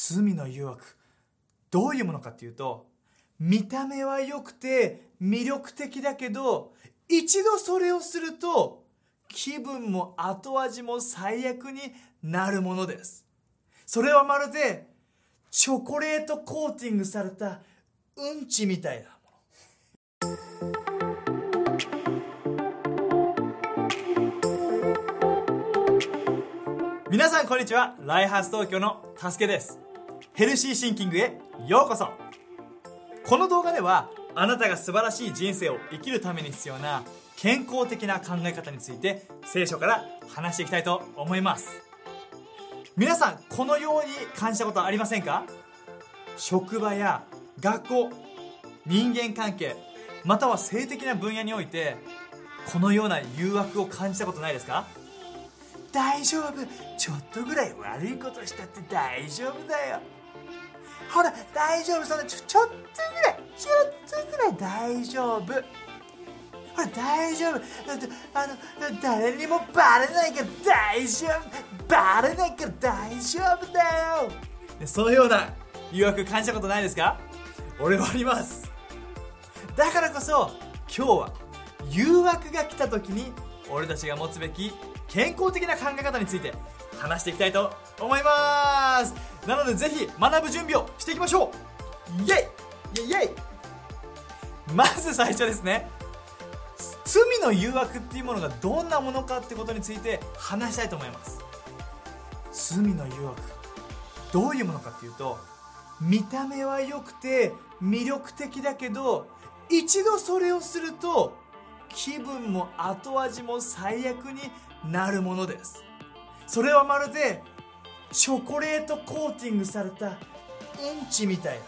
罪の誘惑どういうものかっていうと見た目は良くて魅力的だけど一度それをすると気分も後味も最悪になるものです。それはまるでチョコレートコーティングされたうんちみたいなもの。皆さんこんにちは。ライハース東京のたすけです。ヘルシーシンキングへようこそ。この動画ではあなたが素晴らしい人生を生きるために必要な健康的な考え方について聖書から話していきたいと思います。皆さんこのように感じたことありませんか？職場や学校人間関係または性的な分野においてこのような誘惑を感じたことないですか？大丈夫。ちょっとぐらい悪いことしたって大丈夫だよ。ほら大丈夫そんなちょちょっとぐらいちょっとぐらい大丈夫。ほら大丈夫。だってあの誰にもバレないから大丈夫。バレないから大丈夫だよ。そのような誘惑感じたことないですか？俺はあります。だからこそ今日は誘惑が来た時に俺たちが持つべき健康的な考え方について話していきたいと思います。なのでぜひ学ぶ準備をしていきましょう。イエイ。イエイイエイ。まず最初ですね。罪の誘惑っていうものがどんなものかってことについて話したいと思います。罪の誘惑。どういうものかっていうと見た目は良くて魅力的だけど一度それをすると気分も後味も最悪になるものです。それはまるでチョコレートコーティングされたうんちみたいな。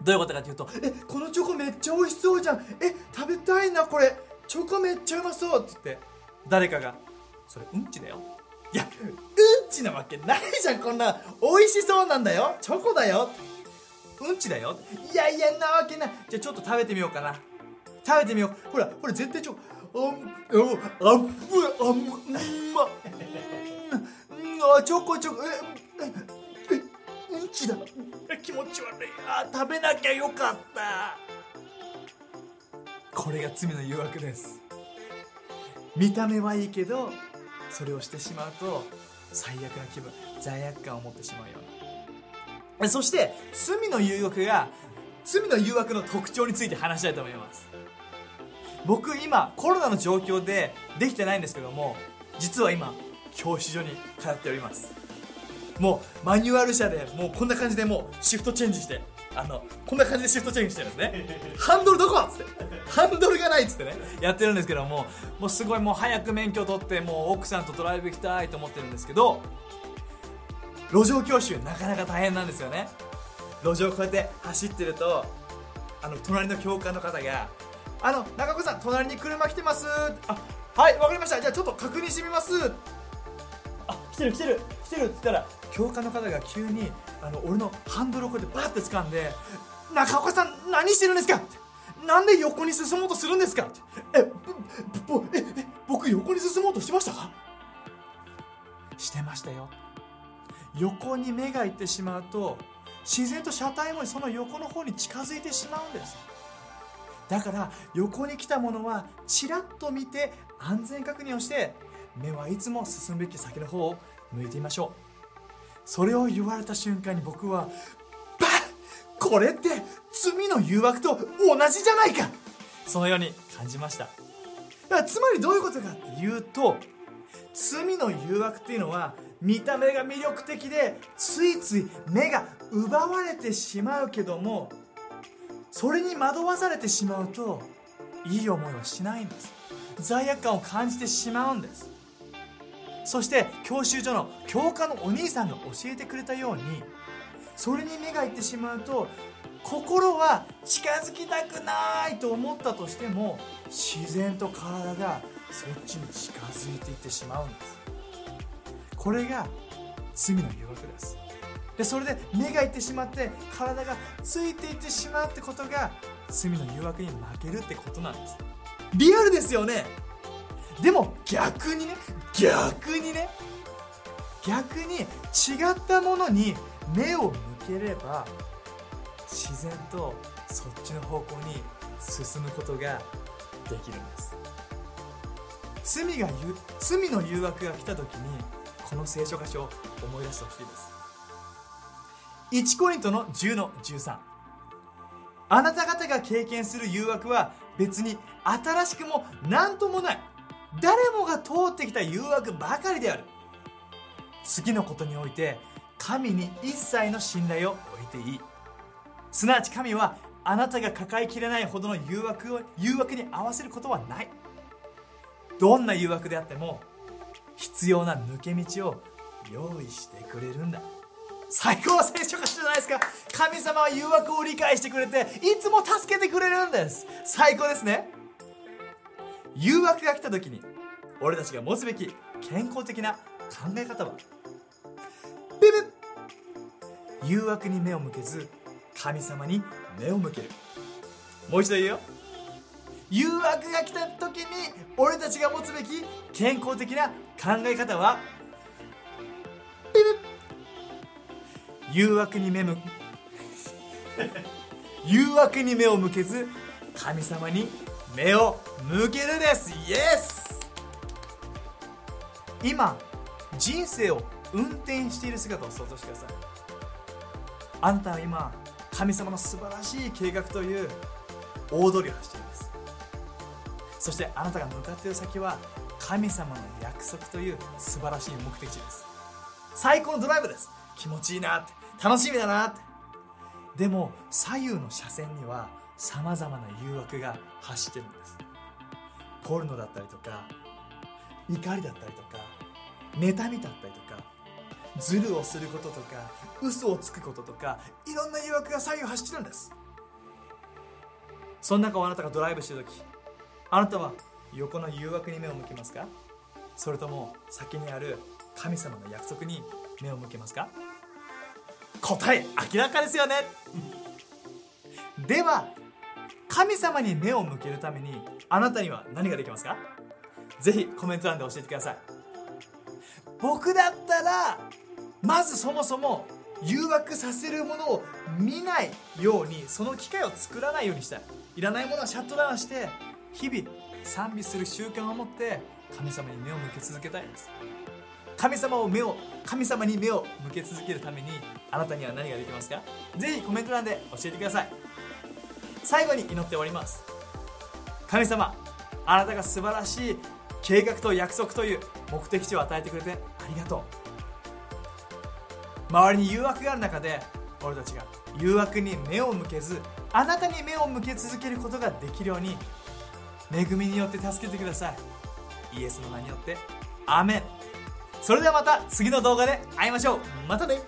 どういうことかというとえこのチョコめっちゃ美味しそうじゃん。え食べたいなこれ。チョコめっちゃうまそうって言って。誰かがそれうんちだよ。いやうんちなわけないじゃん。こんな美味しそうなんだよ。チョコだよ。うんちだよ。いやいやなわけない。じゃあちょっと食べてみようかな。食べてみよう。ほらこれ絶対チョコあんああんあんうんまあチョコチョコええうんちだ。気持ち悪い。あ食べなきゃよかった。これが罪の誘惑です。見た目はいいけどそれをしてしまうと最悪な気分罪悪感を持ってしまうような。そして罪の誘惑が罪の誘惑の特徴について話したいと思います。僕今コロナの状況でできてないんですけども実は今教習所に通っております。もうマニュアル車でもうこんな感じでもうシフトチェンジしてあのこんな感じでシフトチェンジしてるんですね。ハンドルどこっつって。ハンドルがないっつってねやってるんですけどももうすごいもう早く免許取ってもう奥さんとドライブ行きたいと思ってるんですけど路上教習なかなか大変なんですよね。路上こうやって走ってるとあの隣の教官の方があの中子さん隣に車来てます。あはいわかりました。じゃあちょっと確認してみます。あ来てる来てる来てるって言ったら教官の方が急にあの俺のハンドルをこうやってバーって掴んで中岡さん何してるんですか？なんで横に進もうとするんですか？えぼええ僕横に進もうとしてました？かしてましたよ。横に目がいってしまうと自然と車体もその横の方に近づいてしまうんです。だから横に来たものはちらっと見て安全確認をして目はいつも進むべき先の方を向いてみましょう。それを言われた瞬間に僕はバッこれって罪の誘惑と同じじゃないか。そのように感じました。だからつまりどういうことかっていうと罪の誘惑っていうのは見た目が魅力的でついつい目が奪われてしまうけどもそれに惑わされてしまうといい思いはしないんです。罪悪感を感じてしまうんです。そして教習所の教科のお兄さんが教えてくれたようにそれに目がいってしまうと心は近づきたくないと思ったとしても自然と体がそっちに近づいていってしまうんです。これが罪の誘惑です。でそれで目がいってしまって体がついていってしまうってことが罪の誘惑に負けるってことなんです。リアルですよね。でも逆にね逆にね逆に違ったものに目を向ければ自然とそっちの方向に進むことができるんです。罪が罪の誘惑が来た時にこの聖書箇所を思い出してほしいです。1コリントの10の13あなた方が経験する誘惑は別に新しくも何ともない。誰もが通ってきた誘惑ばかりである。次のことにおいて神に一切の信頼を置いていい。すなわち神はあなたが抱えきれないほどの誘惑を誘惑に合わせることはない。どんな誘惑であっても必要な抜け道を用意してくれるんだ。最高の聖書歌詞じゃないですか？神様は誘惑を理解してくれていつも助けてくれるんです。最高ですね。誘惑が来た時に俺たちが持つべき健康的な考え方はビビ誘惑に目を向けず神様に目を向ける。もう一度言うよ。誘惑が来た時に俺たちが持つべき健康的な考え方は誘惑に目む。誘惑に目を向けず神様に目を向けるです。イエス今人生を運転している姿を想像してください。あなたは今神様の素晴らしい計画という大通りを走っています。そしてあなたが向かっている先は神様の約束という素晴らしい目的地です。最高のドライブです。気持ちいいなって。楽しみだなって。でも左右の車線にはさまざまな誘惑が走ってるんです。ポルノだったりとか怒りだったりとか妬みだったりとかズルをすることとか嘘をつくこととかいろんな誘惑が左右走ってるんです。その中をあなたがドライブしてる時あなたは横の誘惑に目を向けますか？それとも先にある神様の約束に目を向けますか？答え明らかですよね。では神様に目を向けるためにあなたには何ができますか？ぜひコメント欄で教えてください。僕だったらまずそもそも誘惑させるものを見ないようにその機会を作らないようにしたい。いらないものはシャットダウンして日々賛美する習慣を持って神様に目を向け続けたいです。神様を目を神様に目を向け続けるためにあなたには何ができますか？ぜひコメント欄で教えてください。最後に祈って終わります。神様あなたが素晴らしい計画と約束という目的地を与えてくれてありがとう。周りに誘惑がある中で俺たちが誘惑に目を向けずあなたに目を向け続けることができるように恵みによって助けてください。イエスの名によってアメン。それではまた次の動画で会いましょう。またね。